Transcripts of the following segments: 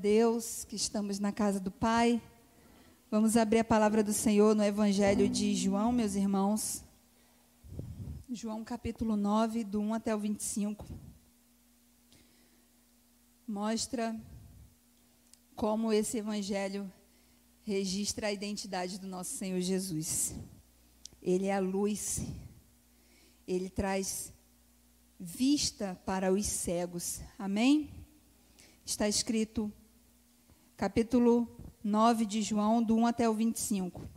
Deus que estamos na casa do Pai. Vamos abrir a palavra do Senhor no Evangelho de João, meus irmãos. João capítulo 9, do 1 até o 25. Mostra como esse Evangelho registra a identidade do nosso Senhor Jesus. Ele é a luz, ele traz vista para os cegos. Amém? Está escrito, capítulo 9 de João, do 1 até o 25.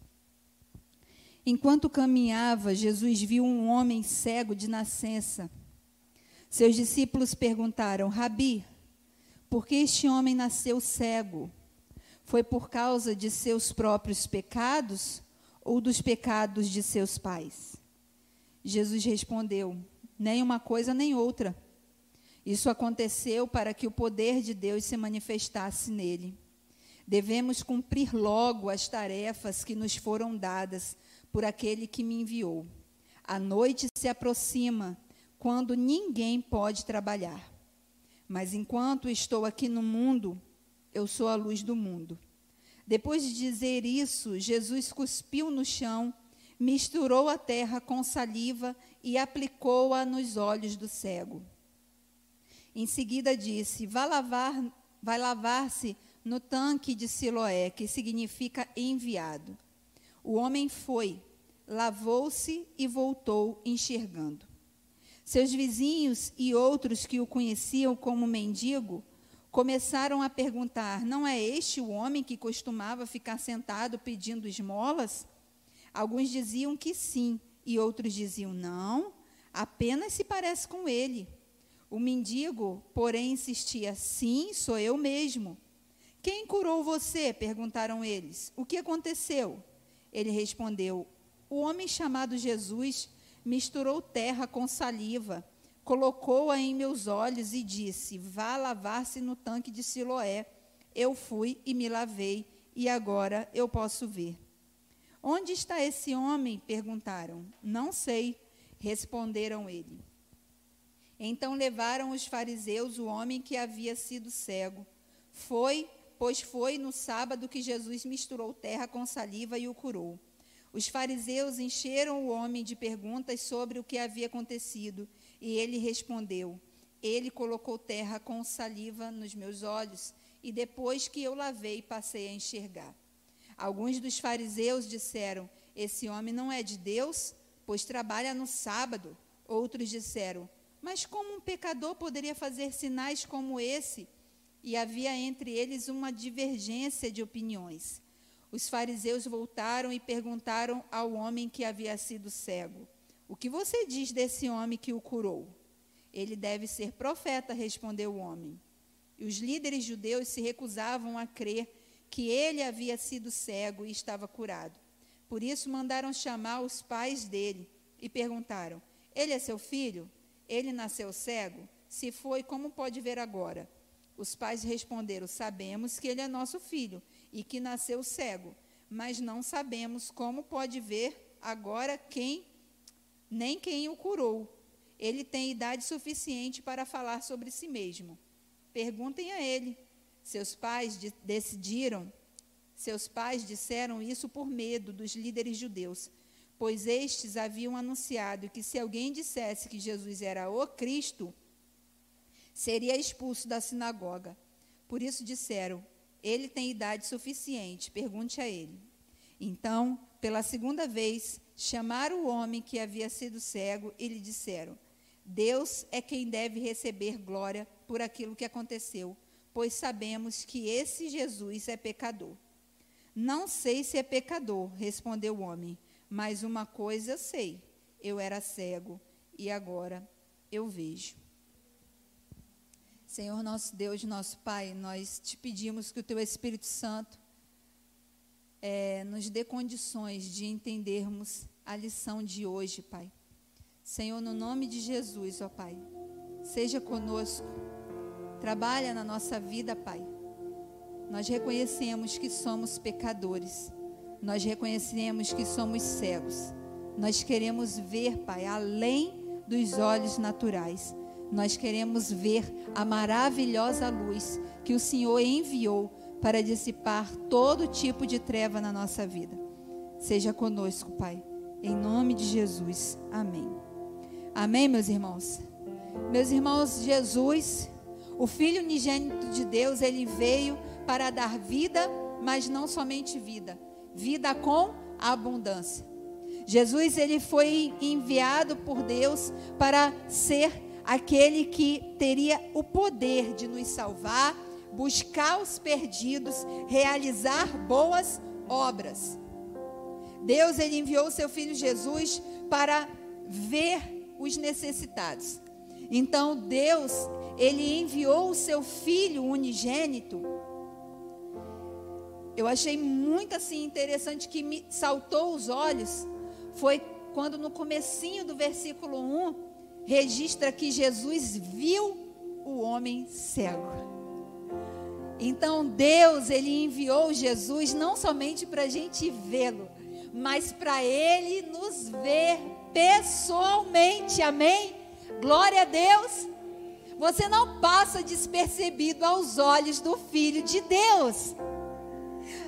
Enquanto caminhava, Jesus viu um homem cego de nascença. Seus discípulos perguntaram: Rabi, por que este homem nasceu cego? Foi por causa de seus próprios pecados ou dos pecados de seus pais? Jesus respondeu: Nem uma coisa nem outra. Isso aconteceu para que o poder de Deus se manifestasse nele. Devemos cumprir logo as tarefas que nos foram dadas por aquele que me enviou. A noite se aproxima, quando ninguém pode trabalhar. Mas enquanto estou aqui no mundo, eu sou a luz do mundo. Depois de dizer isso, Jesus cuspiu no chão, misturou a terra com saliva e aplicou-a nos olhos do cego. Em seguida disse: Vá lavar, vai lavar-se no tanque de Siloé, que significa enviado. O homem foi, lavou-se e voltou enxergando. Seus vizinhos e outros que o conheciam como mendigo começaram a perguntar: Não é este o homem que costumava ficar sentado pedindo esmolas? Alguns diziam que sim, e outros diziam: Não, apenas se parece com ele. O mendigo, porém, insistia: Sim, sou eu mesmo. Quem curou você? perguntaram eles. O que aconteceu? Ele respondeu: O homem chamado Jesus misturou terra com saliva, colocou-a em meus olhos e disse: Vá lavar-se no tanque de Siloé. Eu fui e me lavei, e agora eu posso ver. Onde está esse homem? perguntaram. Não sei, responderam ele. Então levaram os fariseus o homem que havia sido cego. Foi, pois foi no sábado que Jesus misturou terra com saliva e o curou. Os fariseus encheram o homem de perguntas sobre o que havia acontecido, e ele respondeu: Ele colocou terra com saliva nos meus olhos, e depois que eu lavei, passei a enxergar. Alguns dos fariseus disseram: Esse homem não é de Deus, pois trabalha no sábado. Outros disseram: mas como um pecador poderia fazer sinais como esse? E havia entre eles uma divergência de opiniões. Os fariseus voltaram e perguntaram ao homem que havia sido cego: O que você diz desse homem que o curou? Ele deve ser profeta, respondeu o homem. E os líderes judeus se recusavam a crer que ele havia sido cego e estava curado. Por isso mandaram chamar os pais dele e perguntaram: Ele é seu filho? Ele nasceu cego? Se foi, como pode ver agora? Os pais responderam: Sabemos que ele é nosso filho e que nasceu cego, mas não sabemos como pode ver agora quem, nem quem o curou. Ele tem idade suficiente para falar sobre si mesmo. Perguntem a ele. Seus pais de decidiram, seus pais disseram isso por medo dos líderes judeus pois estes haviam anunciado que se alguém dissesse que Jesus era o Cristo, seria expulso da sinagoga. Por isso disseram: Ele tem idade suficiente, pergunte a ele. Então, pela segunda vez, chamaram o homem que havia sido cego e lhe disseram: Deus é quem deve receber glória por aquilo que aconteceu, pois sabemos que esse Jesus é pecador. Não sei se é pecador, respondeu o homem. Mas uma coisa eu sei: eu era cego e agora eu vejo. Senhor nosso Deus, nosso Pai, nós te pedimos que o Teu Espírito Santo é, nos dê condições de entendermos a lição de hoje, Pai. Senhor, no nome de Jesus, ó Pai, seja conosco, trabalha na nossa vida, Pai. Nós reconhecemos que somos pecadores nós reconhecemos que somos cegos. Nós queremos ver, Pai, além dos olhos naturais. Nós queremos ver a maravilhosa luz que o Senhor enviou para dissipar todo tipo de treva na nossa vida. Seja conosco, Pai. Em nome de Jesus. Amém. Amém, meus irmãos. Meus irmãos, Jesus, o Filho unigênito de Deus, ele veio para dar vida, mas não somente vida, vida com abundância. Jesus ele foi enviado por Deus para ser aquele que teria o poder de nos salvar, buscar os perdidos, realizar boas obras. Deus ele enviou seu filho Jesus para ver os necessitados. Então Deus, ele enviou o seu filho unigênito. Eu achei muito assim interessante que me saltou os olhos foi quando no comecinho do versículo 1 registra que Jesus viu o homem cego. Então Deus ele enviou Jesus não somente para a gente vê-lo, mas para ele nos ver pessoalmente. Amém? Glória a Deus. Você não passa despercebido aos olhos do Filho de Deus.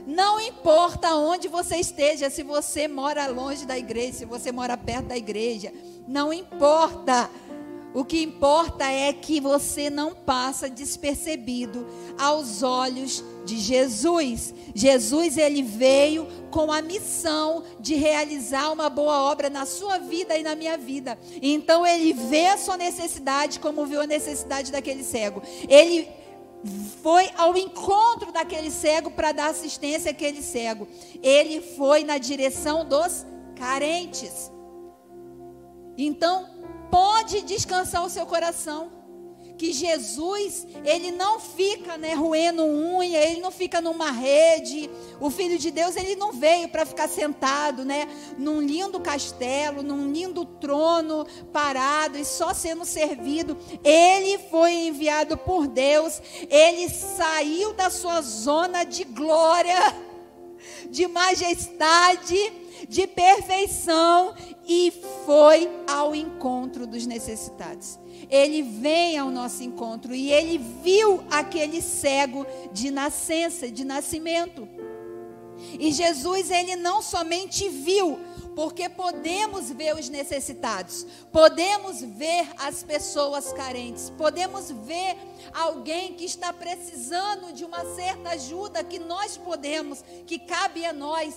Não importa onde você esteja, se você mora longe da igreja, se você mora perto da igreja, não importa. O que importa é que você não passa despercebido aos olhos de Jesus. Jesus ele veio com a missão de realizar uma boa obra na sua vida e na minha vida. Então ele vê a sua necessidade como viu a necessidade daquele cego. Ele foi ao encontro daquele cego para dar assistência àquele cego. Ele foi na direção dos carentes. Então, pode descansar o seu coração que Jesus, ele não fica, né, roendo unha, ele não fica numa rede. O filho de Deus, ele não veio para ficar sentado, né, num lindo castelo, num lindo trono, parado e só sendo servido. Ele foi enviado por Deus, ele saiu da sua zona de glória, de majestade, de perfeição e foi ao encontro dos necessitados ele vem ao nosso encontro e ele viu aquele cego de nascença, de nascimento. E Jesus, ele não somente viu, porque podemos ver os necessitados, podemos ver as pessoas carentes, podemos ver alguém que está precisando de uma certa ajuda que nós podemos, que cabe a nós,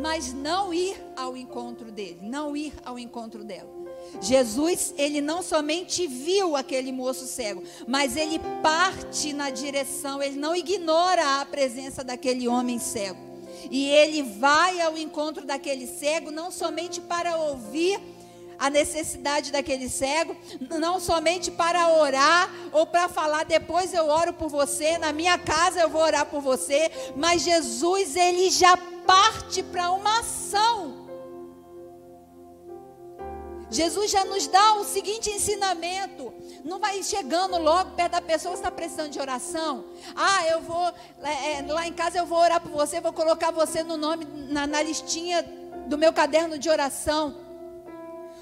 mas não ir ao encontro dele, não ir ao encontro dela. Jesus, ele não somente viu aquele moço cego, mas ele parte na direção, ele não ignora a presença daquele homem cego. E ele vai ao encontro daquele cego, não somente para ouvir a necessidade daquele cego, não somente para orar ou para falar depois eu oro por você, na minha casa eu vou orar por você, mas Jesus ele já parte para uma ação. Jesus já nos dá o seguinte ensinamento. Não vai chegando logo perto da pessoa está precisando de oração. Ah, eu vou, é, é, lá em casa eu vou orar por você, vou colocar você no nome, na, na listinha do meu caderno de oração.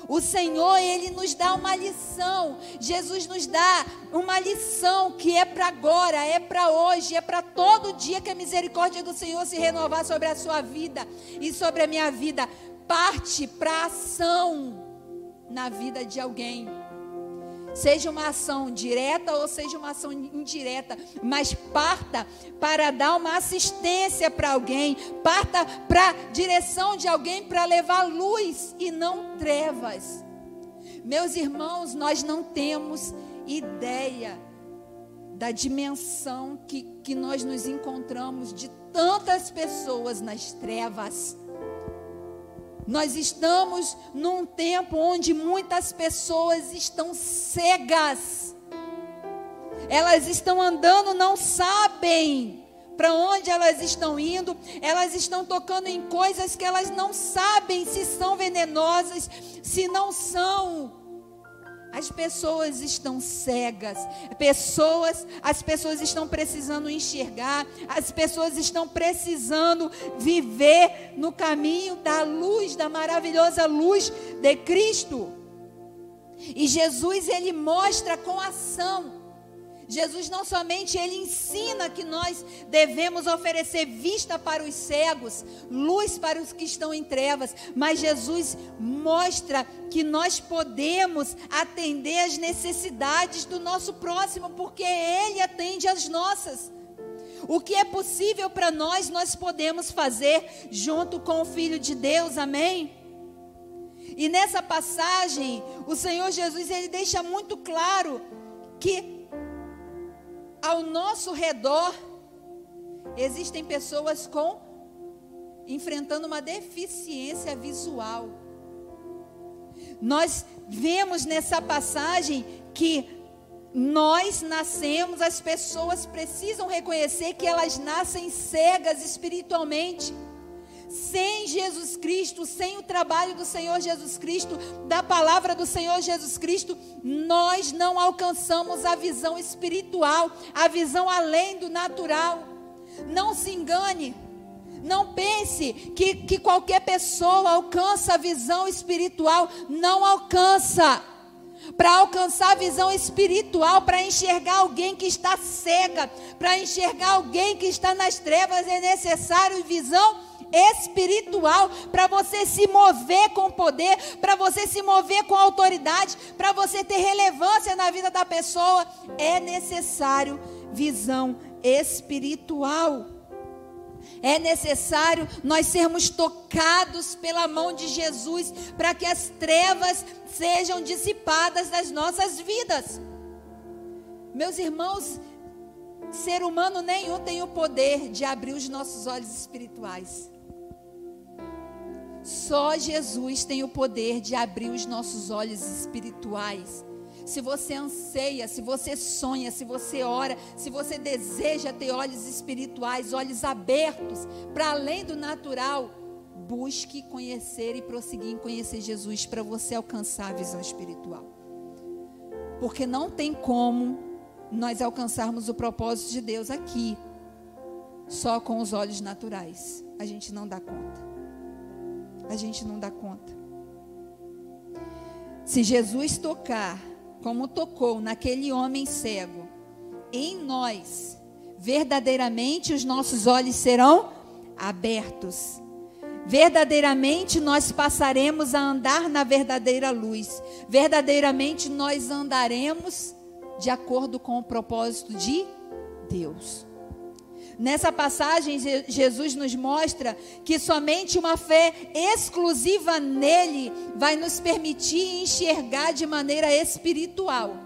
O Senhor, Ele nos dá uma lição. Jesus nos dá uma lição que é para agora, é para hoje, é para todo dia que a misericórdia do Senhor se renovar sobre a sua vida e sobre a minha vida. Parte para ação na vida de alguém. Seja uma ação direta ou seja uma ação indireta, mas parta para dar uma assistência para alguém, parta para a direção de alguém para levar luz e não trevas. Meus irmãos, nós não temos ideia da dimensão que, que nós nos encontramos de tantas pessoas nas trevas. Nós estamos num tempo onde muitas pessoas estão cegas. Elas estão andando, não sabem para onde elas estão indo. Elas estão tocando em coisas que elas não sabem se são venenosas, se não são. As pessoas estão cegas. Pessoas, as pessoas estão precisando enxergar. As pessoas estão precisando viver no caminho da luz, da maravilhosa luz de Cristo. E Jesus ele mostra com ação. Jesus não somente ele ensina que nós devemos oferecer vista para os cegos, luz para os que estão em trevas, mas Jesus mostra que nós podemos atender às necessidades do nosso próximo, porque ele atende às nossas. O que é possível para nós, nós podemos fazer junto com o Filho de Deus, amém? E nessa passagem, o Senhor Jesus ele deixa muito claro que ao nosso redor existem pessoas com enfrentando uma deficiência visual. Nós vemos nessa passagem que nós nascemos, as pessoas precisam reconhecer que elas nascem cegas espiritualmente sem Jesus Cristo, sem o trabalho do Senhor Jesus Cristo, da palavra do Senhor Jesus Cristo, nós não alcançamos a visão espiritual, a visão além do natural. Não se engane. Não pense que, que qualquer pessoa alcança a visão espiritual. Não alcança. Para alcançar a visão espiritual, para enxergar alguém que está cega, para enxergar alguém que está nas trevas, é necessário visão espiritual para você se mover com poder, para você se mover com autoridade, para você ter relevância na vida da pessoa, é necessário visão espiritual. É necessário nós sermos tocados pela mão de Jesus para que as trevas sejam dissipadas das nossas vidas. Meus irmãos, ser humano nenhum tem o poder de abrir os nossos olhos espirituais. Só Jesus tem o poder de abrir os nossos olhos espirituais. Se você anseia, se você sonha, se você ora, se você deseja ter olhos espirituais, olhos abertos para além do natural, busque conhecer e prosseguir em conhecer Jesus para você alcançar a visão espiritual. Porque não tem como nós alcançarmos o propósito de Deus aqui só com os olhos naturais. A gente não dá conta a gente não dá conta. Se Jesus tocar, como tocou naquele homem cego, em nós, verdadeiramente os nossos olhos serão abertos. Verdadeiramente nós passaremos a andar na verdadeira luz. Verdadeiramente nós andaremos de acordo com o propósito de Deus. Nessa passagem, Jesus nos mostra que somente uma fé exclusiva nele vai nos permitir enxergar de maneira espiritual.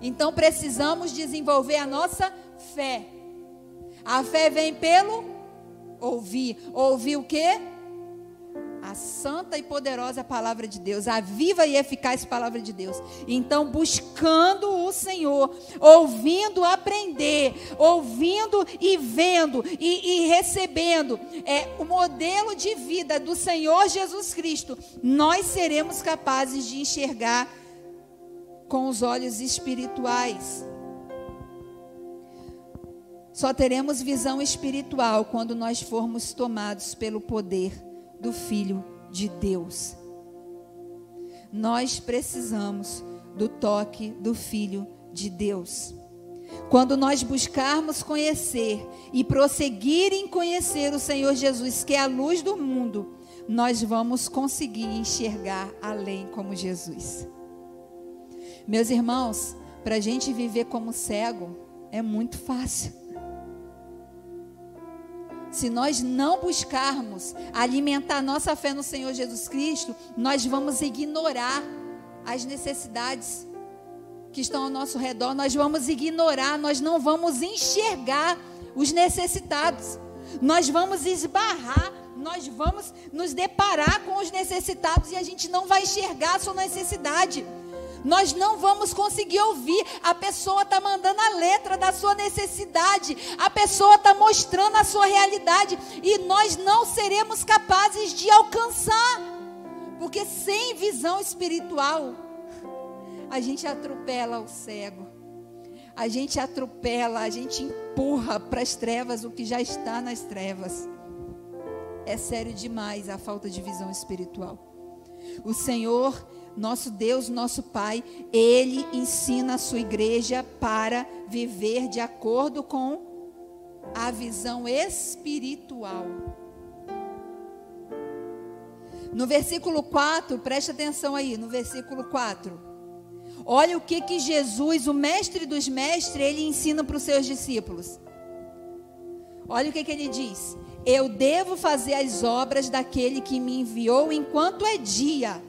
Então precisamos desenvolver a nossa fé. A fé vem pelo ouvir. Ouvir o quê? A santa e poderosa palavra de Deus, a viva e eficaz palavra de Deus. Então, buscando o Senhor, ouvindo aprender, ouvindo e vendo e, e recebendo é, o modelo de vida do Senhor Jesus Cristo, nós seremos capazes de enxergar com os olhos espirituais. Só teremos visão espiritual quando nós formos tomados pelo poder do Filho de Deus. Nós precisamos do toque do Filho de Deus. Quando nós buscarmos conhecer e prosseguir em conhecer o Senhor Jesus, que é a luz do mundo, nós vamos conseguir enxergar além como Jesus. Meus irmãos, para a gente viver como cego é muito fácil. Se nós não buscarmos alimentar nossa fé no Senhor Jesus Cristo, nós vamos ignorar as necessidades que estão ao nosso redor, nós vamos ignorar, nós não vamos enxergar os necessitados, nós vamos esbarrar, nós vamos nos deparar com os necessitados e a gente não vai enxergar a sua necessidade nós não vamos conseguir ouvir. A pessoa está mandando a letra da sua necessidade, a pessoa está mostrando a sua realidade, e nós não seremos capazes de alcançar, porque sem visão espiritual, a gente atropela o cego, a gente atropela, a gente empurra para as trevas o que já está nas trevas. É sério demais a falta de visão espiritual. O Senhor, nosso Deus, nosso Pai, ele ensina a sua igreja para viver de acordo com a visão espiritual. No versículo 4, preste atenção aí, no versículo 4. Olha o que que Jesus, o mestre dos mestres, ele ensina para os seus discípulos. Olha o que que ele diz: Eu devo fazer as obras daquele que me enviou enquanto é dia.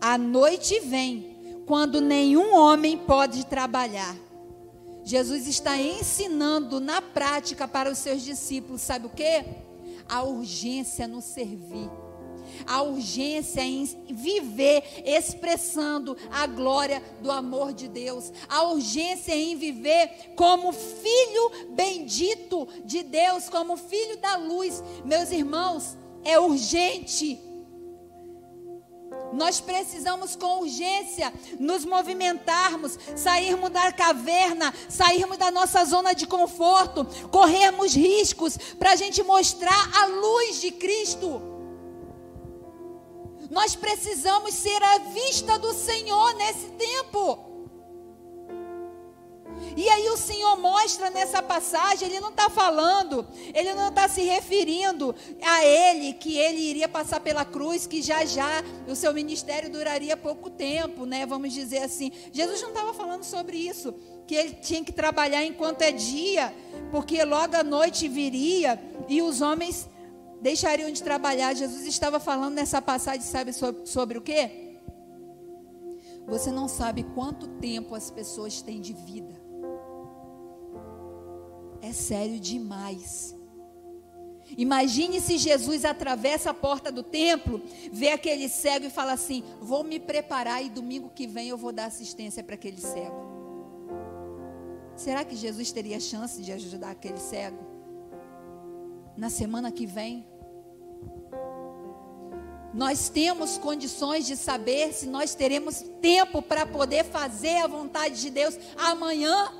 A noite vem, quando nenhum homem pode trabalhar. Jesus está ensinando na prática para os seus discípulos, sabe o que? A urgência no servir a urgência em viver expressando a glória do amor de Deus, a urgência em viver como filho bendito de Deus, como filho da luz. Meus irmãos, é urgente. Nós precisamos com urgência nos movimentarmos, sairmos da caverna, sairmos da nossa zona de conforto, corrermos riscos para a gente mostrar a luz de Cristo. Nós precisamos ser a vista do Senhor nesse tempo. E aí o Senhor mostra nessa passagem, ele não está falando, ele não está se referindo a ele, que ele iria passar pela cruz, que já já o seu ministério duraria pouco tempo, né? Vamos dizer assim. Jesus não estava falando sobre isso, que ele tinha que trabalhar enquanto é dia, porque logo à noite viria e os homens deixariam de trabalhar. Jesus estava falando nessa passagem, sabe sobre, sobre o quê? Você não sabe quanto tempo as pessoas têm de vida. É sério demais. Imagine se Jesus atravessa a porta do templo, vê aquele cego e fala assim: Vou me preparar e domingo que vem eu vou dar assistência para aquele cego. Será que Jesus teria chance de ajudar aquele cego? na semana que vem. Nós temos condições de saber se nós teremos tempo para poder fazer a vontade de Deus amanhã.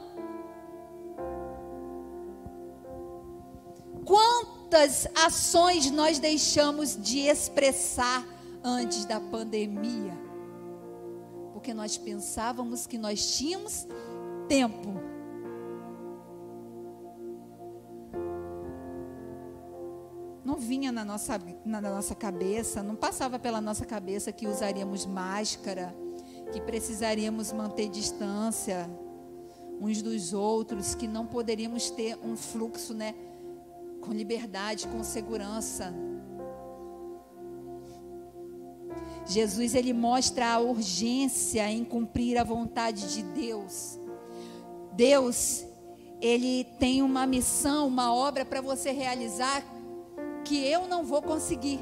Quantas ações nós deixamos de expressar antes da pandemia? Porque nós pensávamos que nós tínhamos tempo. não vinha na nossa, na nossa cabeça, não passava pela nossa cabeça que usaríamos máscara, que precisaríamos manter distância uns dos outros, que não poderíamos ter um fluxo, né, com liberdade, com segurança. Jesus ele mostra a urgência em cumprir a vontade de Deus. Deus, ele tem uma missão, uma obra para você realizar que eu não vou conseguir.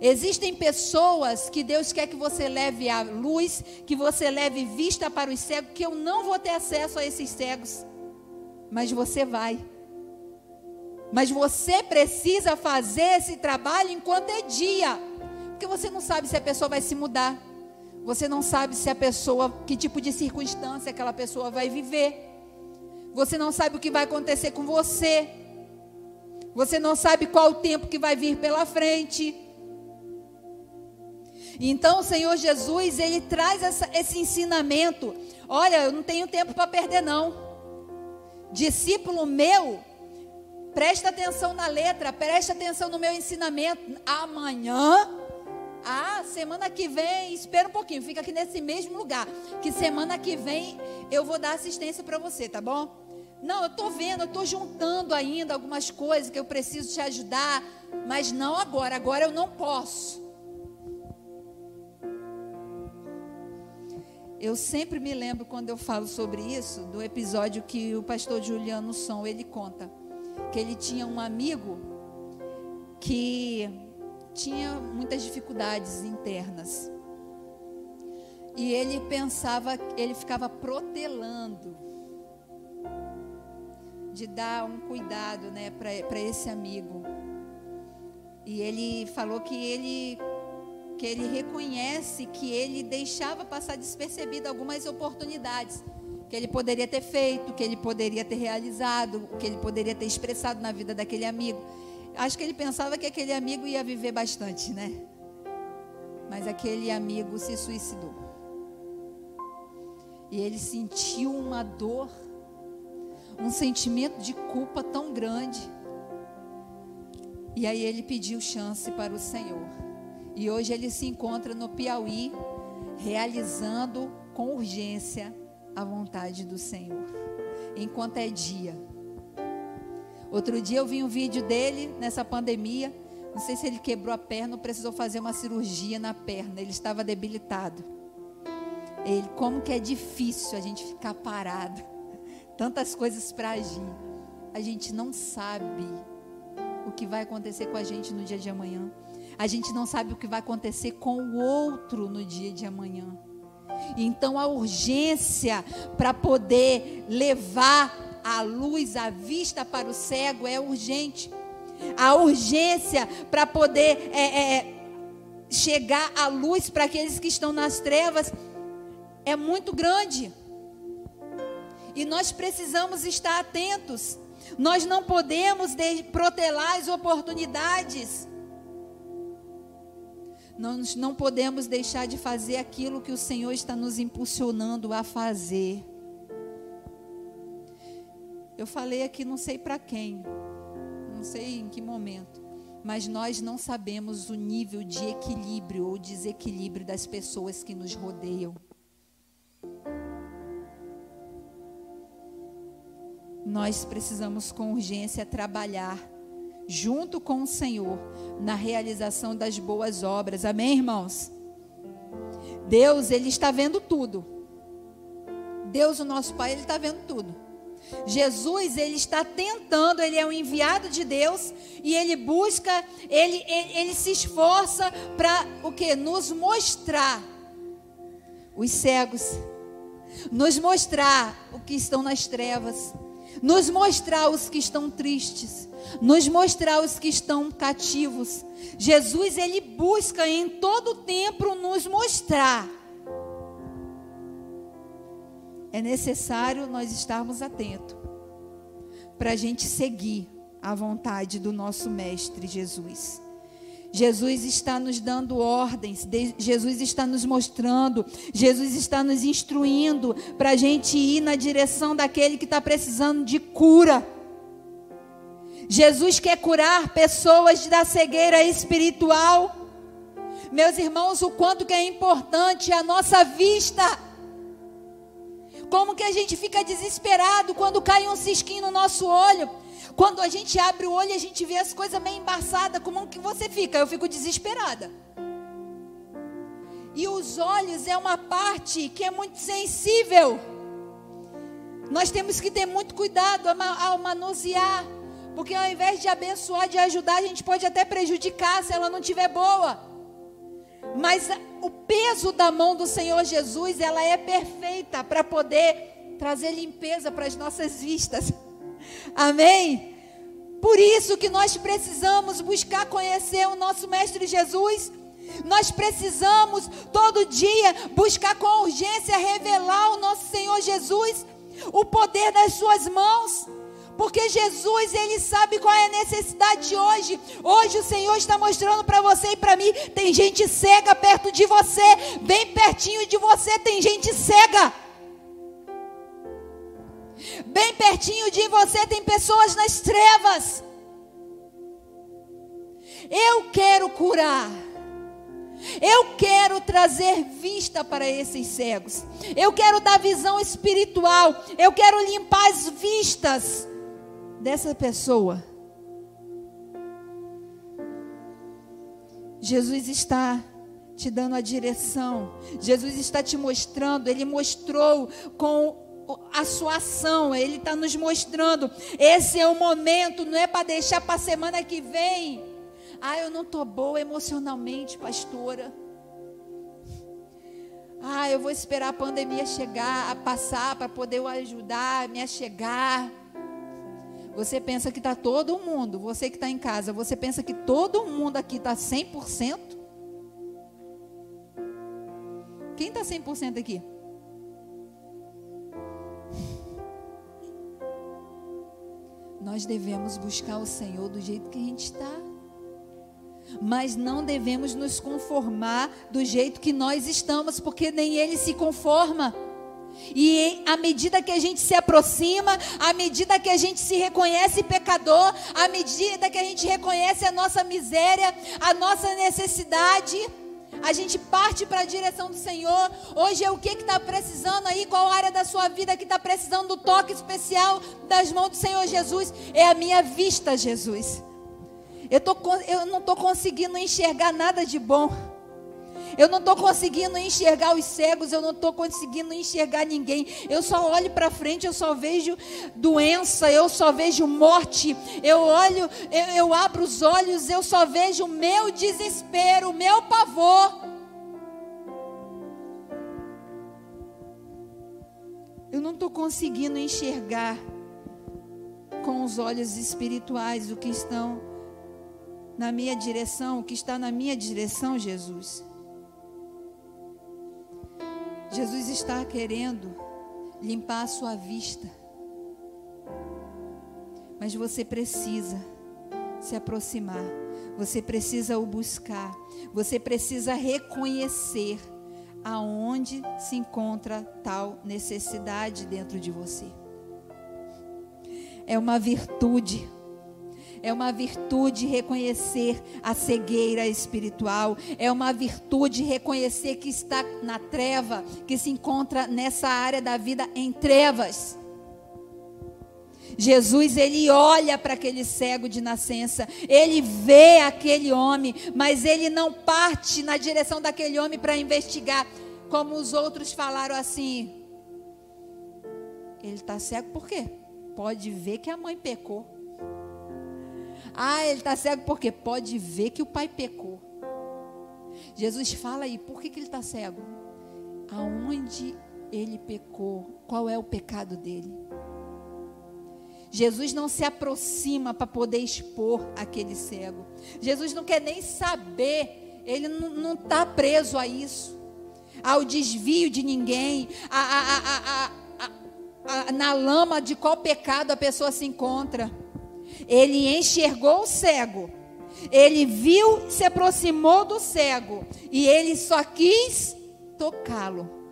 Existem pessoas que Deus quer que você leve a luz, que você leve vista para os cegos, que eu não vou ter acesso a esses cegos. Mas você vai. Mas você precisa fazer esse trabalho enquanto é dia. Porque você não sabe se a pessoa vai se mudar. Você não sabe se a pessoa, que tipo de circunstância aquela pessoa vai viver. Você não sabe o que vai acontecer com você. Você não sabe qual o tempo que vai vir pela frente. Então o Senhor Jesus, ele traz essa, esse ensinamento. Olha, eu não tenho tempo para perder, não. Discípulo meu, presta atenção na letra, presta atenção no meu ensinamento. Amanhã, ah, semana que vem, espera um pouquinho, fica aqui nesse mesmo lugar. Que semana que vem eu vou dar assistência para você, tá bom? Não, eu estou vendo, eu estou juntando ainda algumas coisas que eu preciso te ajudar, mas não agora, agora eu não posso. Eu sempre me lembro quando eu falo sobre isso, do episódio que o pastor Juliano Som, ele conta, que ele tinha um amigo que tinha muitas dificuldades internas. E ele pensava, ele ficava protelando de dar um cuidado né, para esse amigo. E ele falou que ele que ele reconhece que ele deixava passar despercebido algumas oportunidades que ele poderia ter feito, que ele poderia ter realizado, que ele poderia ter expressado na vida daquele amigo. Acho que ele pensava que aquele amigo ia viver bastante, né? Mas aquele amigo se suicidou. E ele sentiu uma dor, um sentimento de culpa tão grande. E aí ele pediu chance para o Senhor. E hoje ele se encontra no Piauí, realizando com urgência a vontade do Senhor, enquanto é dia. Outro dia eu vi um vídeo dele nessa pandemia. Não sei se ele quebrou a perna ou precisou fazer uma cirurgia na perna. Ele estava debilitado. Ele, como que é difícil a gente ficar parado. Tantas coisas para agir. A gente não sabe o que vai acontecer com a gente no dia de amanhã. A gente não sabe o que vai acontecer com o outro no dia de amanhã. Então a urgência para poder levar a luz, a vista para o cego é urgente. A urgência para poder é, é, chegar à luz para aqueles que estão nas trevas é muito grande. E nós precisamos estar atentos. Nós não podemos protelar as oportunidades. Nós não podemos deixar de fazer aquilo que o Senhor está nos impulsionando a fazer. Eu falei aqui, não sei para quem, não sei em que momento, mas nós não sabemos o nível de equilíbrio ou desequilíbrio das pessoas que nos rodeiam. Nós precisamos com urgência trabalhar junto com o Senhor na realização das boas obras. Amém, irmãos? Deus, ele está vendo tudo. Deus, o nosso Pai, ele está vendo tudo. Jesus, ele está tentando, ele é um enviado de Deus e ele busca, ele, ele, ele se esforça para o que? Nos mostrar os cegos, nos mostrar o que estão nas trevas, nos mostrar os que estão tristes, nos mostrar os que estão cativos. Jesus, ele busca em todo tempo nos mostrar é necessário nós estarmos atentos para a gente seguir a vontade do nosso Mestre Jesus. Jesus está nos dando ordens, Jesus está nos mostrando, Jesus está nos instruindo para a gente ir na direção daquele que está precisando de cura. Jesus quer curar pessoas da cegueira espiritual. Meus irmãos, o quanto que é importante a nossa vista. Como que a gente fica desesperado quando cai um cisquinho no nosso olho? Quando a gente abre o olho a gente vê as coisas meio embaçadas, como que você fica? Eu fico desesperada. E os olhos é uma parte que é muito sensível. Nós temos que ter muito cuidado ao manusear. Porque ao invés de abençoar, de ajudar, a gente pode até prejudicar se ela não estiver boa. Mas o peso da mão do Senhor Jesus, ela é perfeita para poder trazer limpeza para as nossas vistas. Amém? Por isso que nós precisamos buscar conhecer o nosso mestre Jesus. Nós precisamos todo dia buscar com urgência revelar o nosso Senhor Jesus, o poder das suas mãos. Porque Jesus, Ele sabe qual é a necessidade de hoje. Hoje o Senhor está mostrando para você e para mim: tem gente cega perto de você, bem pertinho de você, tem gente cega. Bem pertinho de você tem pessoas nas trevas. Eu quero curar. Eu quero trazer vista para esses cegos. Eu quero dar visão espiritual. Eu quero limpar as vistas dessa pessoa. Jesus está te dando a direção. Jesus está te mostrando. Ele mostrou com a sua ação. Ele está nos mostrando. Esse é o momento. Não é para deixar para a semana que vem. Ah, eu não estou boa emocionalmente, pastora. Ah, eu vou esperar a pandemia chegar, a passar para poder ajudar, me chegar. Você pensa que está todo mundo, você que está em casa, você pensa que todo mundo aqui está 100%? Quem está 100% aqui? Nós devemos buscar o Senhor do jeito que a gente está. Mas não devemos nos conformar do jeito que nós estamos, porque nem ele se conforma. E à medida que a gente se aproxima, à medida que a gente se reconhece pecador, à medida que a gente reconhece a nossa miséria, a nossa necessidade, a gente parte para a direção do Senhor. Hoje é o que está precisando aí? Qual área da sua vida que está precisando do toque especial das mãos do Senhor Jesus? É a minha vista, Jesus. Eu, tô, eu não estou conseguindo enxergar nada de bom. Eu não estou conseguindo enxergar os cegos, eu não estou conseguindo enxergar ninguém. Eu só olho para frente, eu só vejo doença, eu só vejo morte. Eu olho, eu, eu abro os olhos, eu só vejo o meu desespero, o meu pavor. Eu não estou conseguindo enxergar com os olhos espirituais o que estão na minha direção, o que está na minha direção, Jesus. Jesus está querendo limpar a sua vista. Mas você precisa se aproximar. Você precisa o buscar. Você precisa reconhecer aonde se encontra tal necessidade dentro de você. É uma virtude é uma virtude reconhecer a cegueira espiritual. É uma virtude reconhecer que está na treva, que se encontra nessa área da vida em trevas. Jesus, ele olha para aquele cego de nascença, ele vê aquele homem, mas ele não parte na direção daquele homem para investigar, como os outros falaram assim. Ele está cego por quê? Pode ver que a mãe pecou. Ah, ele está cego porque pode ver que o pai pecou. Jesus fala aí, por que, que ele está cego? Aonde ele pecou? Qual é o pecado dele? Jesus não se aproxima para poder expor aquele cego. Jesus não quer nem saber, ele não está preso a isso, ao desvio de ninguém, a, a, a, na lama de qual pecado a pessoa se encontra. Ele enxergou o cego. Ele viu, se aproximou do cego. E ele só quis tocá-lo.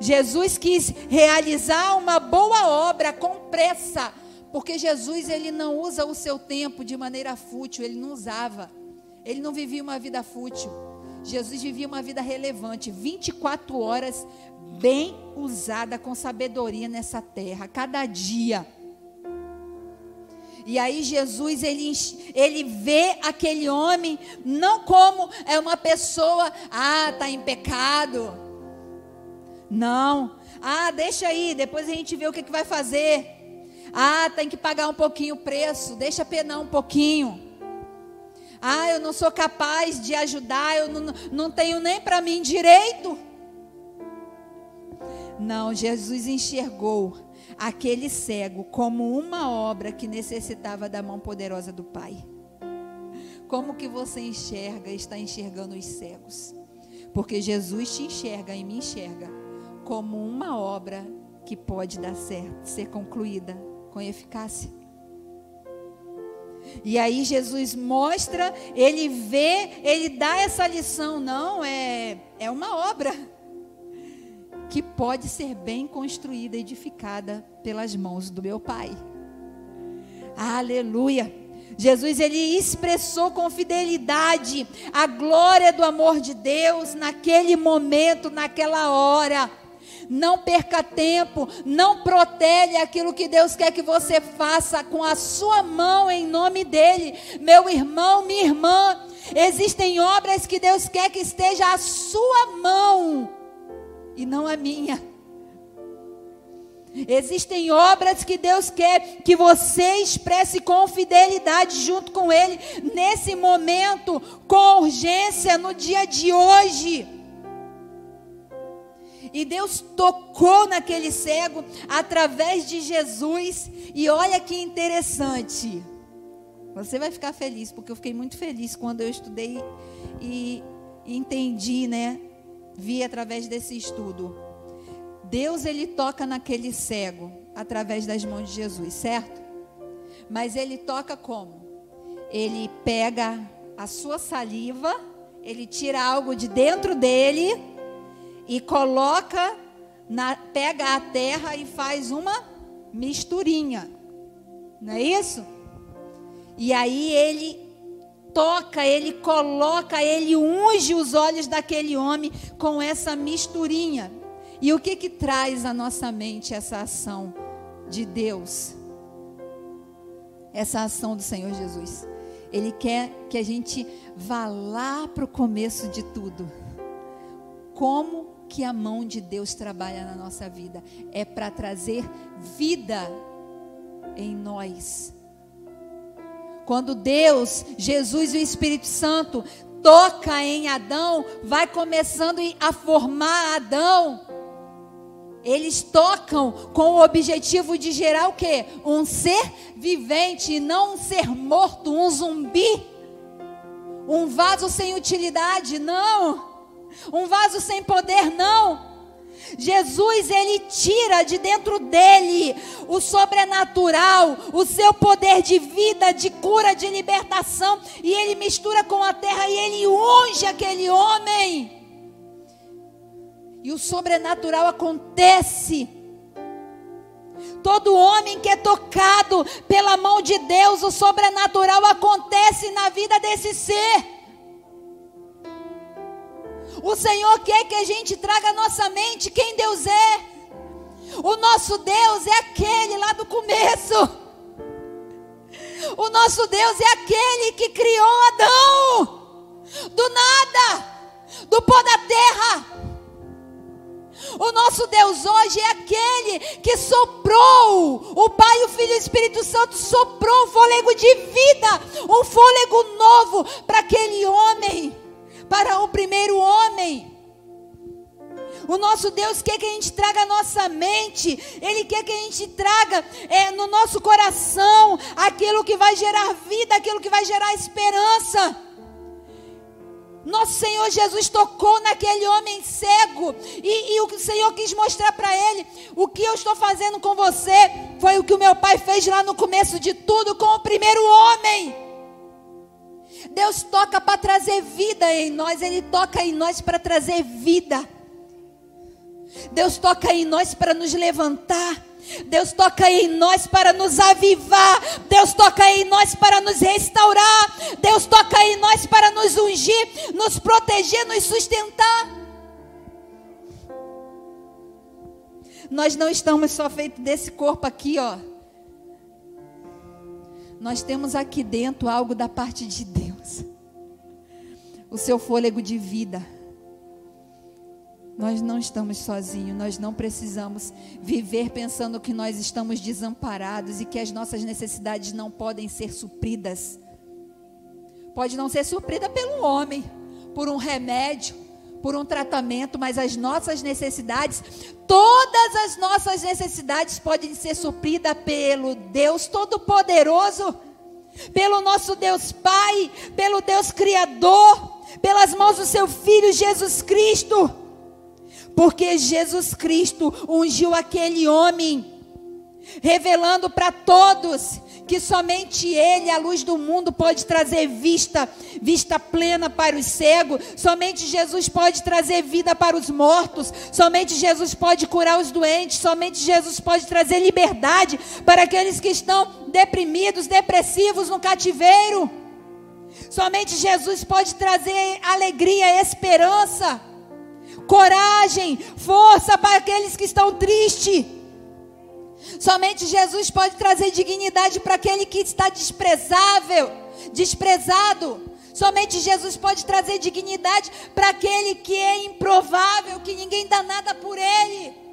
Jesus quis realizar uma boa obra com pressa. Porque Jesus ele não usa o seu tempo de maneira fútil, ele não usava. Ele não vivia uma vida fútil. Jesus vivia uma vida relevante, 24 horas bem usada com sabedoria nessa terra, cada dia. E aí Jesus ele, ele vê aquele homem não como é uma pessoa, ah, tá em pecado. Não. Ah, deixa aí, depois a gente vê o que, que vai fazer. Ah, tem que pagar um pouquinho o preço, deixa penar um pouquinho. Ah, eu não sou capaz de ajudar, eu não, não tenho nem para mim direito. Não, Jesus enxergou aquele cego como uma obra que necessitava da mão poderosa do Pai. Como que você enxerga, está enxergando os cegos? Porque Jesus te enxerga e me enxerga como uma obra que pode dar certo, ser concluída com eficácia. E aí Jesus mostra, ele vê, ele dá essa lição, não, é, é uma obra que pode ser bem construída, edificada pelas mãos do meu Pai. Aleluia. Jesus ele expressou com fidelidade a glória do amor de Deus naquele momento, naquela hora. Não perca tempo, não protele aquilo que Deus quer que você faça com a sua mão em nome dele. Meu irmão, minha irmã, existem obras que Deus quer que esteja à sua mão e não a minha. Existem obras que Deus quer que você expresse com fidelidade junto com Ele, nesse momento, com urgência, no dia de hoje. E Deus tocou naquele cego através de Jesus. E olha que interessante. Você vai ficar feliz, porque eu fiquei muito feliz quando eu estudei e, entendi, né? Vi através desse estudo. Deus ele toca naquele cego através das mãos de Jesus, certo? Mas ele toca como? ele pega a sua saliva, ele tira algo de dentro dele e coloca, na, pega a terra e faz uma misturinha. Não é isso? E aí ele toca, ele coloca, ele unge os olhos daquele homem com essa misturinha. E o que que traz à nossa mente essa ação de Deus? Essa ação do Senhor Jesus. Ele quer que a gente vá lá para o começo de tudo. Como que a mão de Deus trabalha na nossa vida? É para trazer vida em nós. Quando Deus, Jesus e o Espírito Santo toca em Adão, vai começando a formar Adão. Eles tocam com o objetivo de gerar o quê? Um ser vivente, não um ser morto, um zumbi. Um vaso sem utilidade, não. Um vaso sem poder, não. Jesus, ele tira de dentro dele o sobrenatural, o seu poder de vida, de cura, de libertação, e ele mistura com a terra e ele unge aquele homem. E o sobrenatural acontece. Todo homem que é tocado pela mão de Deus, o sobrenatural acontece na vida desse ser. O Senhor quer que a gente traga à nossa mente quem Deus é. O nosso Deus é aquele lá do começo. O nosso Deus é aquele que criou Adão do nada, do pó da terra. O nosso Deus hoje é aquele que soprou, o Pai, o Filho e o Espírito Santo soprou um fôlego de vida, um fôlego novo para aquele homem para o primeiro homem. O nosso Deus quer que a gente traga a nossa mente, Ele quer que a gente traga é, no nosso coração aquilo que vai gerar vida, aquilo que vai gerar esperança. Nosso Senhor Jesus tocou naquele homem cego, e, e o Senhor quis mostrar para ele: o que eu estou fazendo com você foi o que o meu pai fez lá no começo de tudo com o primeiro homem. Deus toca para trazer vida em nós, Ele toca em nós para trazer vida. Deus toca em nós para nos levantar. Deus toca em nós para nos avivar. Deus toca em nós para nos restaurar. Deus toca em nós para nos ungir, nos proteger, nos sustentar. Nós não estamos só feitos desse corpo aqui, ó. Nós temos aqui dentro algo da parte de Deus o seu fôlego de vida. Nós não estamos sozinhos, nós não precisamos viver pensando que nós estamos desamparados e que as nossas necessidades não podem ser supridas. Pode não ser suprida pelo homem, por um remédio, por um tratamento, mas as nossas necessidades, todas as nossas necessidades podem ser supridas pelo Deus Todo-Poderoso, pelo nosso Deus Pai, pelo Deus Criador pelas mãos do seu filho Jesus Cristo. Porque Jesus Cristo ungiu aquele homem, revelando para todos que somente Ele, a luz do mundo, pode trazer vista, vista plena para os cegos. Somente Jesus pode trazer vida para os mortos. Somente Jesus pode curar os doentes. Somente Jesus pode trazer liberdade para aqueles que estão deprimidos, depressivos no cativeiro. Somente Jesus pode trazer alegria, esperança, coragem, força para aqueles que estão tristes. Somente Jesus pode trazer dignidade para aquele que está desprezável, desprezado. Somente Jesus pode trazer dignidade para aquele que é improvável, que ninguém dá nada por ele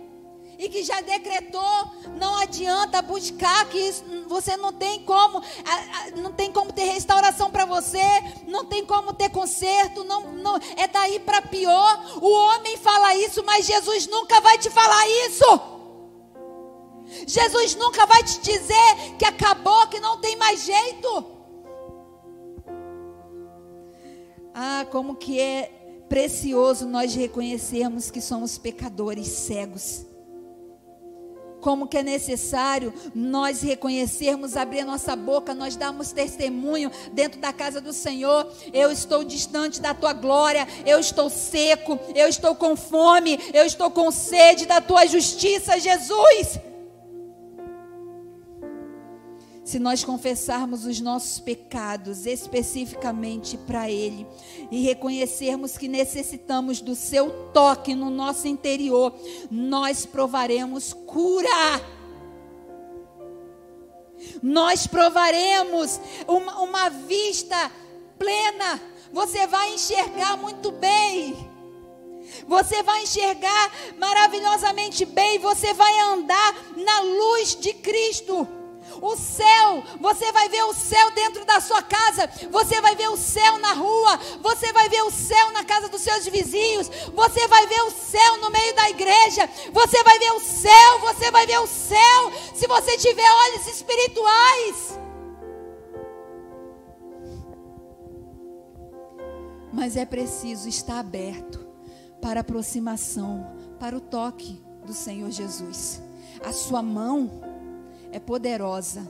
e que já decretou, não adianta buscar que isso, você não tem como, não tem como ter restauração para você, não tem como ter conserto, não, não é daí para pior. O homem fala isso, mas Jesus nunca vai te falar isso. Jesus nunca vai te dizer que acabou, que não tem mais jeito. Ah, como que é precioso nós reconhecermos que somos pecadores cegos como que é necessário nós reconhecermos, abrir nossa boca, nós darmos testemunho dentro da casa do Senhor. Eu estou distante da tua glória, eu estou seco, eu estou com fome, eu estou com sede da tua justiça, Jesus. Se nós confessarmos os nossos pecados especificamente para Ele e reconhecermos que necessitamos do Seu toque no nosso interior, nós provaremos cura. Nós provaremos uma, uma vista plena. Você vai enxergar muito bem. Você vai enxergar maravilhosamente bem. Você vai andar na luz de Cristo. O céu, você vai ver o céu dentro da sua casa, você vai ver o céu na rua, você vai ver o céu na casa dos seus vizinhos, você vai ver o céu no meio da igreja, você vai ver o céu, você vai ver o céu, se você tiver olhos espirituais. Mas é preciso estar aberto para aproximação, para o toque do Senhor Jesus. A sua mão é poderosa.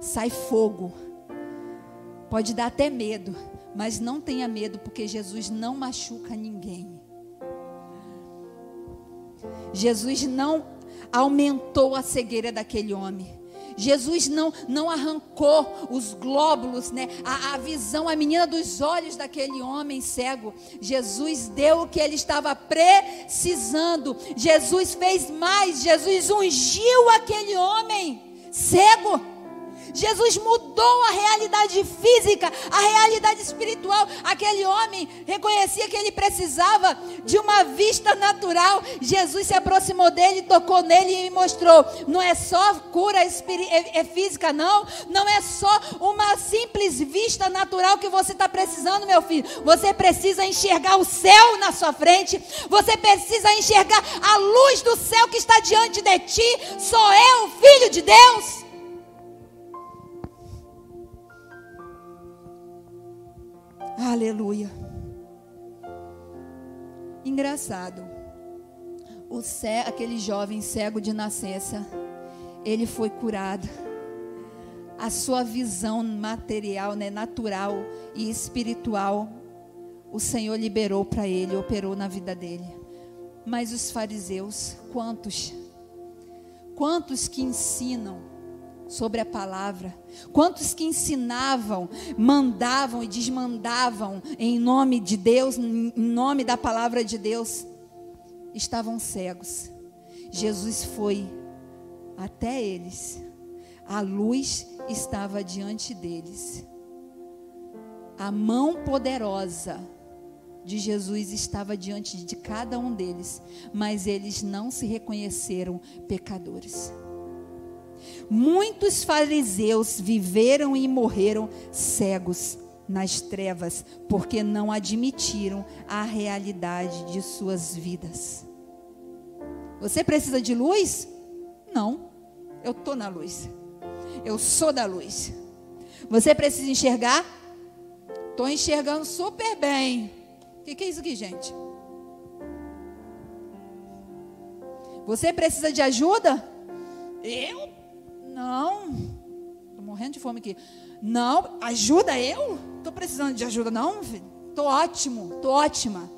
Sai fogo. Pode dar até medo, mas não tenha medo, porque Jesus não machuca ninguém. Jesus não aumentou a cegueira daquele homem. Jesus não, não arrancou os glóbulos, né? A, a, visão, a menina dos olhos daquele homem cego. Jesus deu o que ele estava precisando. Jesus fez mais. Jesus ungiu aquele homem cego. Jesus mudou a realidade física, a realidade espiritual. Aquele homem reconhecia que ele precisava de uma vista natural. Jesus se aproximou dele, tocou nele e mostrou: não é só cura é, é física, não. Não é só uma simples vista natural que você está precisando, meu filho. Você precisa enxergar o céu na sua frente. Você precisa enxergar a luz do céu que está diante de ti. Sou eu, filho de Deus. Aleluia. Engraçado. O cé, aquele jovem cego de nascença, ele foi curado. A sua visão material, né, natural e espiritual, o Senhor liberou para ele, operou na vida dele. Mas os fariseus, quantos? Quantos que ensinam sobre a palavra. Quantos que ensinavam, mandavam e desmandavam em nome de Deus, em nome da palavra de Deus, estavam cegos. Jesus foi até eles. A luz estava diante deles. A mão poderosa de Jesus estava diante de cada um deles, mas eles não se reconheceram pecadores. Muitos fariseus viveram e morreram cegos nas trevas, porque não admitiram a realidade de suas vidas. Você precisa de luz? Não, eu estou na luz. Eu sou da luz. Você precisa enxergar? Estou enxergando super bem. O que, que é isso aqui, gente? Você precisa de ajuda? Eu não, estou morrendo de fome aqui. Não, ajuda eu? Estou precisando de ajuda, não? Estou ótimo, estou ótima.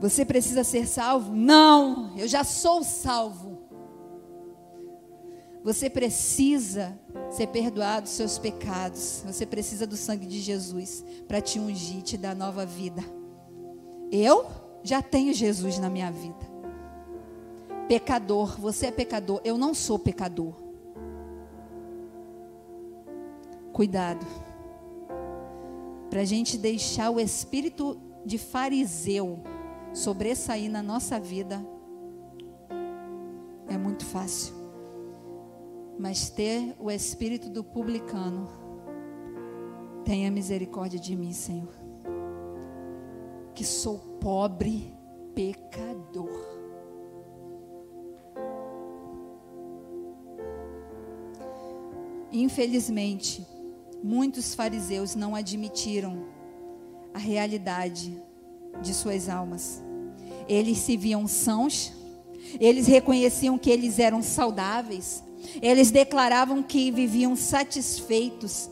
Você precisa ser salvo? Não, eu já sou salvo. Você precisa ser perdoado seus pecados. Você precisa do sangue de Jesus para te ungir, te dar nova vida. Eu já tenho Jesus na minha vida pecador, você é pecador, eu não sou pecador. Cuidado, para a gente deixar o espírito de fariseu sobressair na nossa vida, é muito fácil. Mas ter o espírito do publicano, tenha misericórdia de mim, Senhor, que sou pobre pecador. Infelizmente, muitos fariseus não admitiram a realidade de suas almas. Eles se viam sãos, eles reconheciam que eles eram saudáveis, eles declaravam que viviam satisfeitos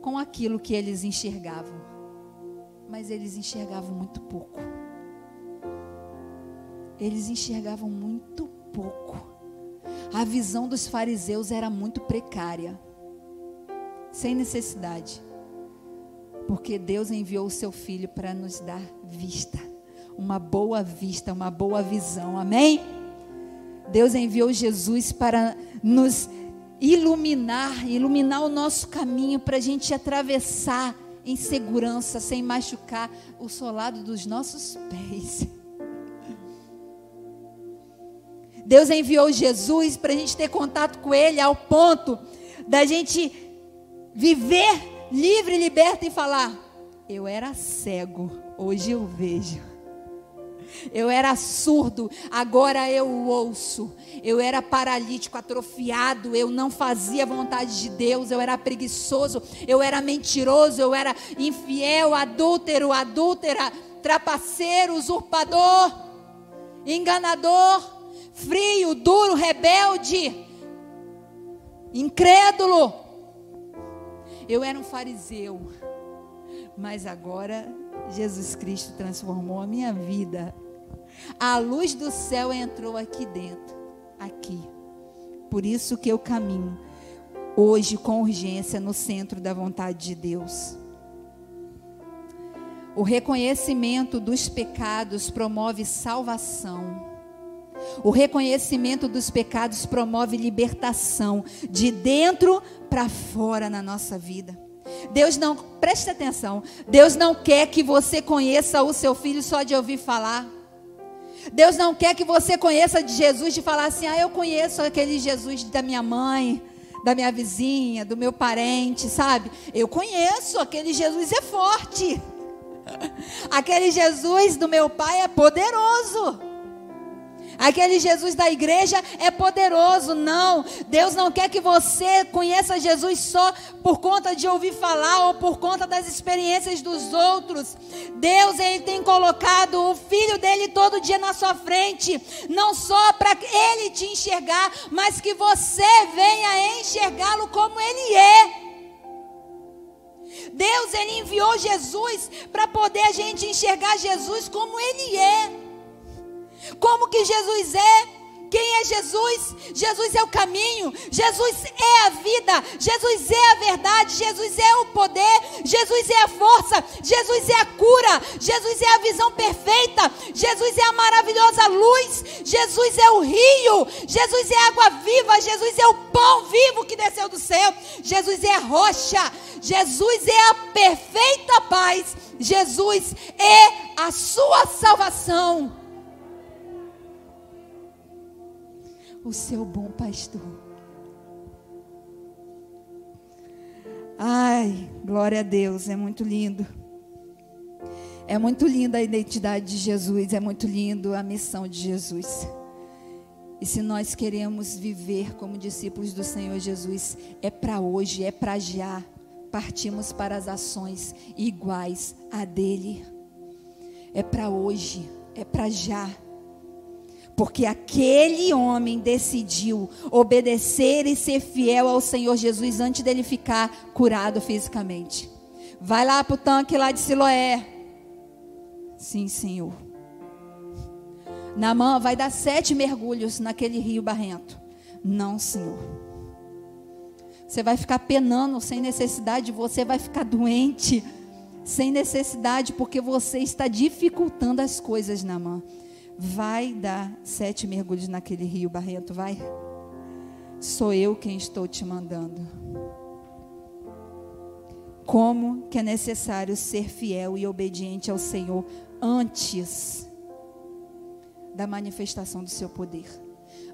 com aquilo que eles enxergavam. Mas eles enxergavam muito pouco. Eles enxergavam muito pouco. A visão dos fariseus era muito precária, sem necessidade, porque Deus enviou o seu filho para nos dar vista, uma boa vista, uma boa visão, amém? Deus enviou Jesus para nos iluminar, iluminar o nosso caminho, para a gente atravessar em segurança, sem machucar o solado dos nossos pés. Deus enviou Jesus para a gente ter contato com Ele ao ponto da gente viver livre, liberto e falar: Eu era cego, hoje eu vejo. Eu era surdo, agora eu ouço. Eu era paralítico, atrofiado, eu não fazia vontade de Deus, eu era preguiçoso, eu era mentiroso, eu era infiel, adúltero, adúltera, trapaceiro, usurpador, enganador, frio, duro, rebelde, incrédulo. Eu era um fariseu, mas agora Jesus Cristo transformou a minha vida. A luz do céu entrou aqui dentro, aqui. Por isso que eu caminho hoje com urgência no centro da vontade de Deus. O reconhecimento dos pecados promove salvação. O reconhecimento dos pecados promove libertação de dentro para fora na nossa vida. Deus não, preste atenção, Deus não quer que você conheça o seu filho só de ouvir falar. Deus não quer que você conheça de Jesus de falar assim: "Ah, eu conheço aquele Jesus da minha mãe, da minha vizinha, do meu parente, sabe? Eu conheço, aquele Jesus é forte. Aquele Jesus do meu pai é poderoso. Aquele Jesus da igreja é poderoso. Não, Deus não quer que você conheça Jesus só por conta de ouvir falar ou por conta das experiências dos outros. Deus ele tem colocado o filho dele todo dia na sua frente, não só para ele te enxergar, mas que você venha enxergá-lo como ele é. Deus ele enviou Jesus para poder a gente enxergar Jesus como ele é. Como que Jesus é? Quem é Jesus? Jesus é o caminho, Jesus é a vida, Jesus é a verdade, Jesus é o poder, Jesus é a força, Jesus é a cura, Jesus é a visão perfeita, Jesus é a maravilhosa luz, Jesus é o rio, Jesus é a água viva, Jesus é o pão vivo que desceu do céu, Jesus é a rocha, Jesus é a perfeita paz, Jesus é a sua salvação. O seu bom pastor. Ai, glória a Deus, é muito lindo. É muito linda a identidade de Jesus, é muito lindo a missão de Jesus. E se nós queremos viver como discípulos do Senhor Jesus, é para hoje, é para já. Partimos para as ações iguais a dele. É para hoje, é para já. Porque aquele homem decidiu obedecer e ser fiel ao Senhor Jesus antes dele ficar curado fisicamente. Vai lá para o tanque lá de Siloé. Sim, Senhor. Namã vai dar sete mergulhos naquele rio barrento. Não, Senhor. Você vai ficar penando sem necessidade, você vai ficar doente sem necessidade, porque você está dificultando as coisas, Namã. Vai dar sete mergulhos naquele rio, Barreto, vai. Sou eu quem estou te mandando. Como que é necessário ser fiel e obediente ao Senhor antes da manifestação do seu poder,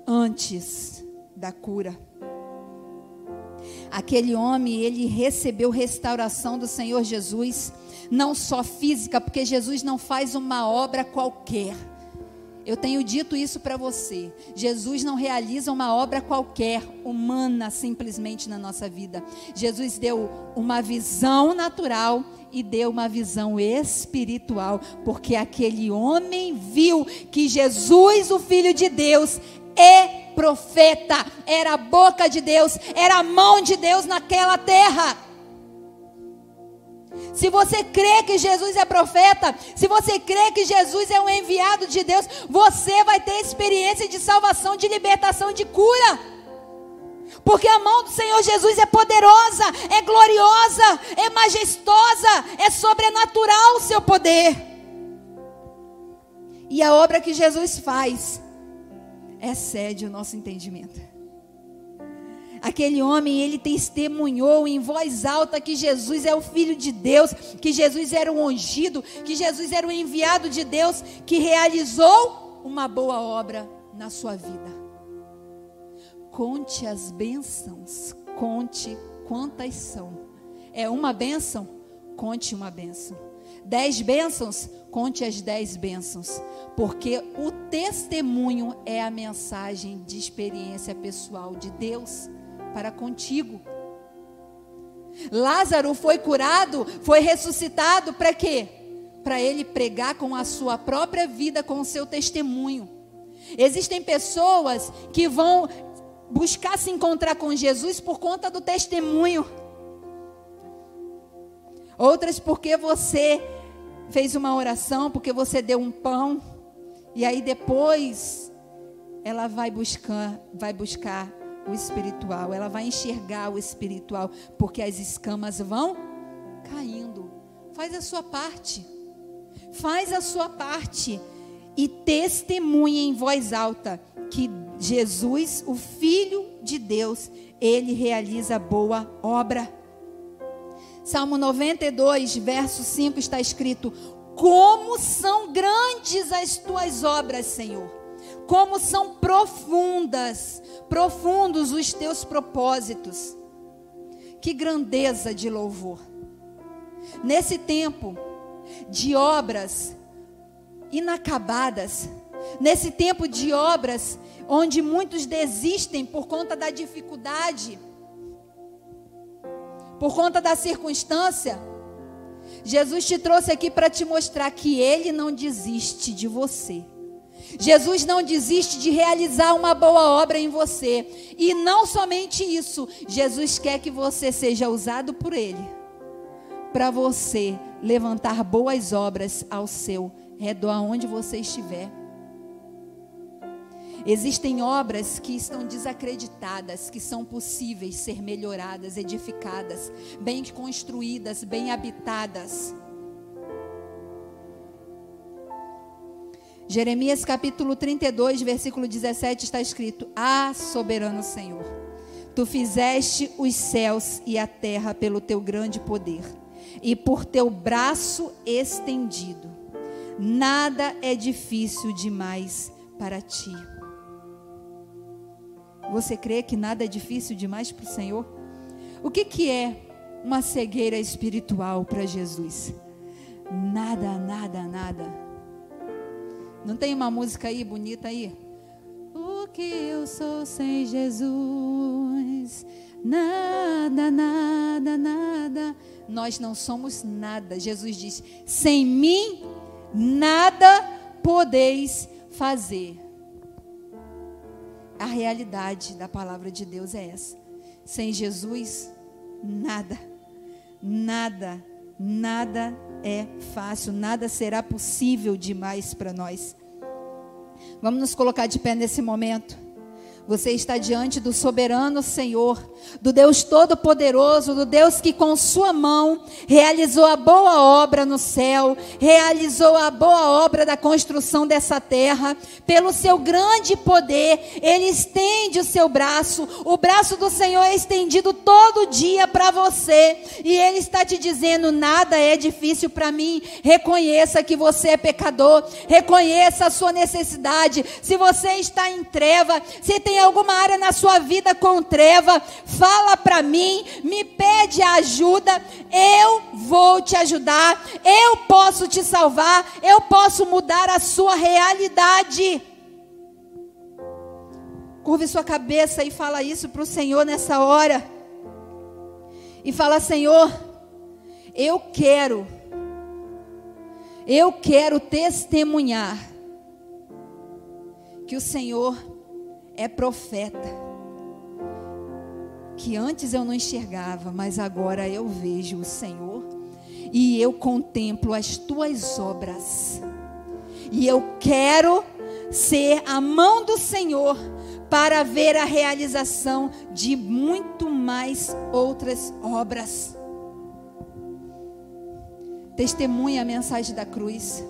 antes da cura. Aquele homem, ele recebeu restauração do Senhor Jesus, não só física, porque Jesus não faz uma obra qualquer Eu tenho dito isso para você. Jesus não realiza uma obra qualquer, humana, simplesmente na nossa vida. Jesus deu uma visão natural e deu uma visão espiritual, porque aquele homem viu que Jesus, o Filho de Deus, é profeta, era a boca de Deus, era a mão de Deus naquela terra. Se você crê que Jesus é profeta, se você crê que Jesus é um enviado de Deus, você vai ter experiência de salvação, de libertação, de cura. Porque a mão do Senhor Jesus é poderosa, é gloriosa, é majestosa, é sobrenatural o seu poder. E a obra que Jesus faz excede o nosso entendimento. Aquele homem, ele testemunhou em voz alta que Jesus é o Filho de Deus, que Jesus era o ungido, que Jesus era o enviado de Deus, que realizou uma boa obra na sua vida. Conte as bênçãos, conte quantas são. É uma bênção? Conte uma bênção. Dez bênçãos? Conte as dez bênçãos. Porque o testemunho é a mensagem de experiência pessoal de Deus para contigo. Lázaro foi curado, foi ressuscitado para quê? Para ele pregar com a sua própria vida, com o seu testemunho. Existem pessoas que vão buscar se encontrar com Jesus por conta do testemunho. Outras porque você fez uma oração, porque você deu um pão, e aí depois ela vai buscar, vai buscar o espiritual, ela vai enxergar o espiritual, porque as escamas vão caindo. Faz a sua parte. Faz a sua parte e testemunha em voz alta que Jesus, o filho de Deus, ele realiza boa obra. Salmo 92, verso 5 está escrito: Como são grandes as tuas obras, Senhor como são profundas, profundos os teus propósitos. Que grandeza de louvor. Nesse tempo de obras inacabadas, nesse tempo de obras onde muitos desistem por conta da dificuldade, por conta da circunstância, Jesus te trouxe aqui para te mostrar que Ele não desiste de você. Jesus não desiste de realizar uma boa obra em você. E não somente isso, Jesus quer que você seja usado por Ele para você levantar boas obras ao seu redor, aonde você estiver. Existem obras que estão desacreditadas, que são possíveis ser melhoradas, edificadas, bem construídas, bem habitadas. Jeremias capítulo 32, versículo 17 está escrito: Ah, soberano Senhor, tu fizeste os céus e a terra pelo teu grande poder e por teu braço estendido. Nada é difícil demais para ti. Você crê que nada é difícil demais para o Senhor? O que, que é uma cegueira espiritual para Jesus? Nada, nada, nada não tem uma música aí bonita aí? O que eu sou sem Jesus? Nada, nada, nada. Nós não somos nada. Jesus diz: sem mim nada podeis fazer. A realidade da palavra de Deus é essa. Sem Jesus, nada, nada, nada é fácil, nada será possível demais para nós. Vamos nos colocar de pé nesse momento. Você está diante do soberano Senhor, do Deus Todo-Poderoso, do Deus que com Sua mão realizou a boa obra no céu, realizou a boa obra da construção dessa terra. Pelo seu grande poder, Ele estende o seu braço. O braço do Senhor é estendido todo dia para você, e Ele está te dizendo: nada é difícil para mim. Reconheça que você é pecador, reconheça a sua necessidade. Se você está em treva, se tem tem alguma área na sua vida com treva, fala para mim, me pede ajuda, eu vou te ajudar, eu posso te salvar, eu posso mudar a sua realidade. Curve sua cabeça e fala isso para o Senhor nessa hora. E fala: Senhor, eu quero, eu quero testemunhar que o Senhor é profeta. Que antes eu não enxergava, mas agora eu vejo o Senhor e eu contemplo as tuas obras. E eu quero ser a mão do Senhor para ver a realização de muito mais outras obras. Testemunhe a mensagem da cruz.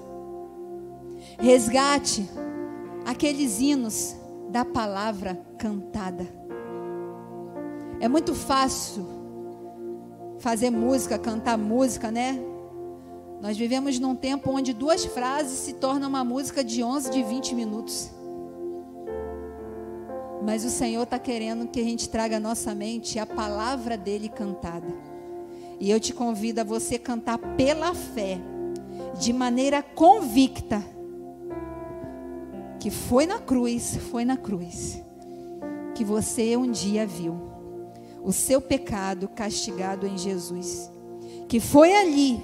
Resgate aqueles hinos da palavra cantada. É muito fácil fazer música, cantar música, né? Nós vivemos num tempo onde duas frases se tornam uma música de 11, de 20 minutos. Mas o Senhor está querendo que a gente traga à nossa mente a palavra dele cantada. E eu te convido a você cantar pela fé, de maneira convicta, que foi na cruz, foi na cruz, que você um dia viu o seu pecado castigado em Jesus. Que foi ali,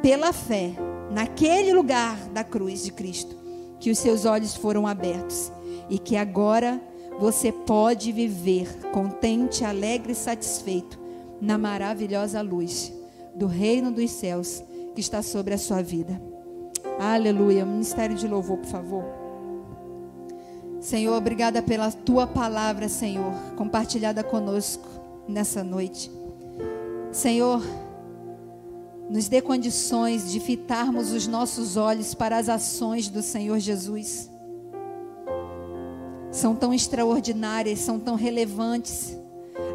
pela fé, naquele lugar da cruz de Cristo, que os seus olhos foram abertos e que agora você pode viver contente, alegre e satisfeito na maravilhosa luz do reino dos céus que está sobre a sua vida. Aleluia. Ministério de louvor, por favor. Senhor, obrigada pela tua palavra, Senhor, compartilhada conosco nessa noite. Senhor, nos dê condições de fitarmos os nossos olhos para as ações do Senhor Jesus são tão extraordinárias, são tão relevantes.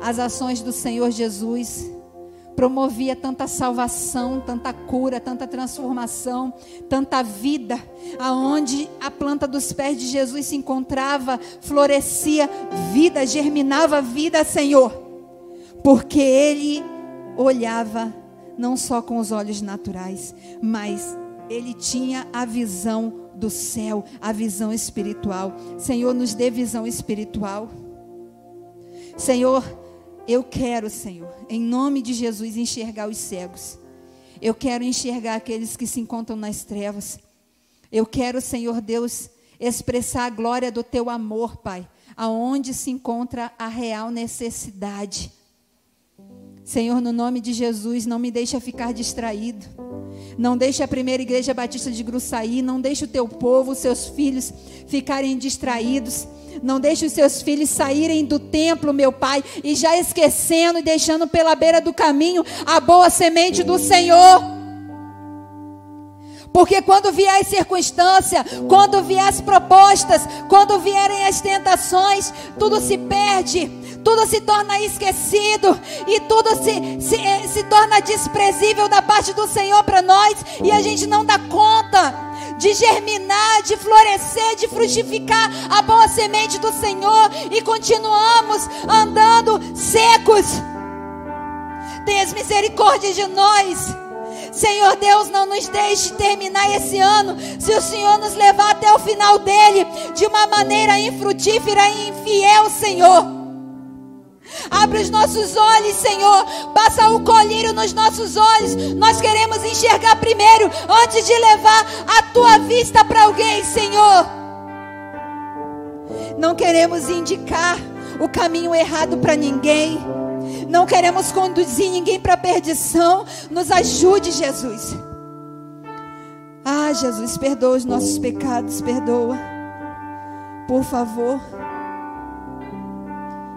As ações do Senhor Jesus promovia tanta salvação, tanta cura, tanta transformação, tanta vida. Aonde a planta dos pés de Jesus se encontrava, florescia vida, germinava vida, Senhor. Porque ele olhava não só com os olhos naturais, mas ele tinha a visão do céu, a visão espiritual. Senhor, nos dê visão espiritual. Senhor, eu quero, Senhor, em nome de Jesus, enxergar os cegos. Eu quero enxergar aqueles que se encontram nas trevas. Eu quero, Senhor Deus, expressar a glória do teu amor, Pai, aonde se encontra a real necessidade. Senhor, no nome de Jesus, não me deixa ficar distraído. Não deixe a primeira igreja batista de Gruçaí, não deixe o teu povo, os seus filhos ficarem distraídos. Não deixe os seus filhos saírem do templo, meu Pai, e já esquecendo e deixando pela beira do caminho a boa semente do Senhor. Porque quando vier as circunstâncias, quando vier as propostas, quando vierem as tentações, tudo se perde tudo se torna esquecido e tudo se, se, eh, se torna desprezível da parte do Senhor para nós e a gente não dá conta de germinar, de florescer, de frutificar a boa semente do Senhor e continuamos andando secos. Tenhas misericórdia de nós. Senhor Deus, não nos deixe terminar esse ano se o Senhor nos levar até o final dele de uma maneira infrutífera e infiel, Senhor. Abre os nossos olhos, Senhor. Passa o colírio nos nossos olhos. Nós queremos enxergar primeiro, antes de levar a tua vista para alguém, Senhor. Não queremos indicar o caminho errado para ninguém. Não queremos conduzir ninguém para a perdição. Nos ajude, Jesus. Ah, Jesus, perdoa os nossos pecados, perdoa. Por favor.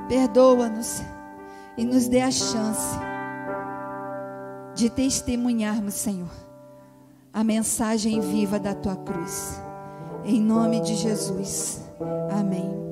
Perdoa-nos e nos dê a chance de testemunharmos, Senhor, a mensagem viva da tua cruz. Em nome de Jesus. Amém.